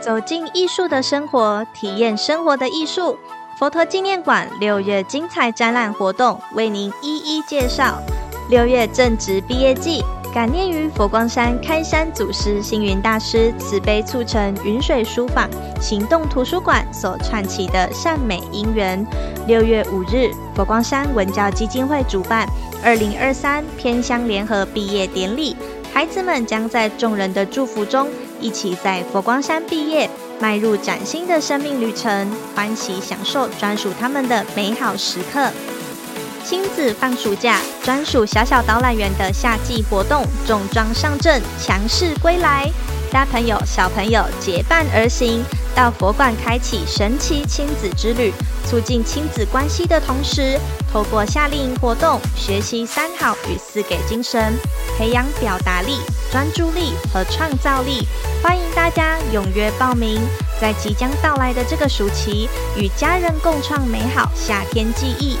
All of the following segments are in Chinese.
走进艺术的生活，体验生活的艺术。佛陀纪念馆六月精彩展览活动为您一一介绍。六月正值毕业季，感念于佛光山开山祖师星云大师慈悲促成云水书坊行动图书馆所串起的善美因缘。六月五日，佛光山文教基金会主办二零二三偏乡联合毕业典礼，孩子们将在众人的祝福中。一起在佛光山毕业，迈入崭新的生命旅程，欢喜享受专属他们的美好时刻。亲子放暑假，专属小小导览员的夏季活动重装上阵，强势归来。大朋友小朋友结伴而行，到佛馆开启神奇亲子之旅，促进亲子关系的同时，透过夏令营活动学习三好与四给精神，培养表达力。专注力和创造力，欢迎大家踊跃报名，在即将到来的这个暑期，与家人共创美好夏天记忆。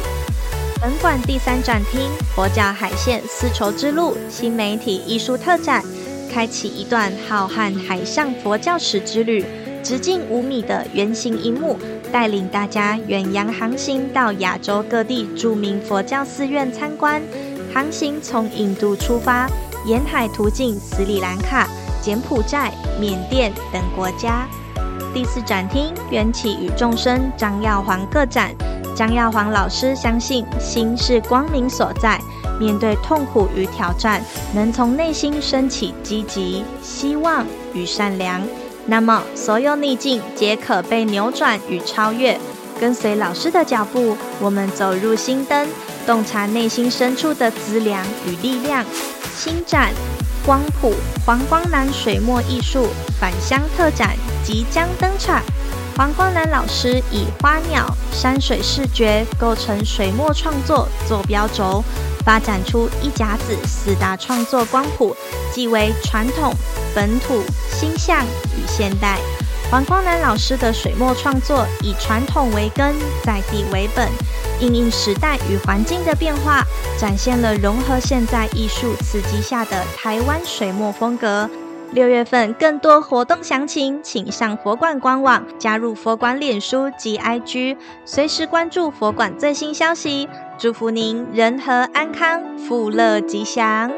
本馆第三展厅佛教海线丝绸之路新媒体艺术特展，开启一段浩瀚海上佛教史之旅，直径五米的圆形银幕，带领大家远洋航行到亚洲各地著名佛教寺院参观。航行从印度出发。沿海途径斯里兰卡、柬埔寨、缅甸等国家。第四展厅缘起与众生张耀煌个展。张耀煌老师相信心是光明所在，面对痛苦与挑战，能从内心升起积极、希望与善良，那么所有逆境皆可被扭转与超越。跟随老师的脚步，我们走入心灯，洞察内心深处的资粮与力量。新展光谱黄光南水墨艺术返乡特展即将登场。黄光南老师以花鸟、山水视觉构成水墨创作坐标轴，发展出一甲子四大创作光谱，即为传统、本土、新象与现代。黄光南老师的水墨创作以传统为根，在地为本。应应时代与环境的变化，展现了融合现代艺术刺激下的台湾水墨风格。六月份更多活动详情，请上佛馆官网，加入佛馆脸书及 IG，随时关注佛馆最新消息。祝福您人和安康，富乐吉祥。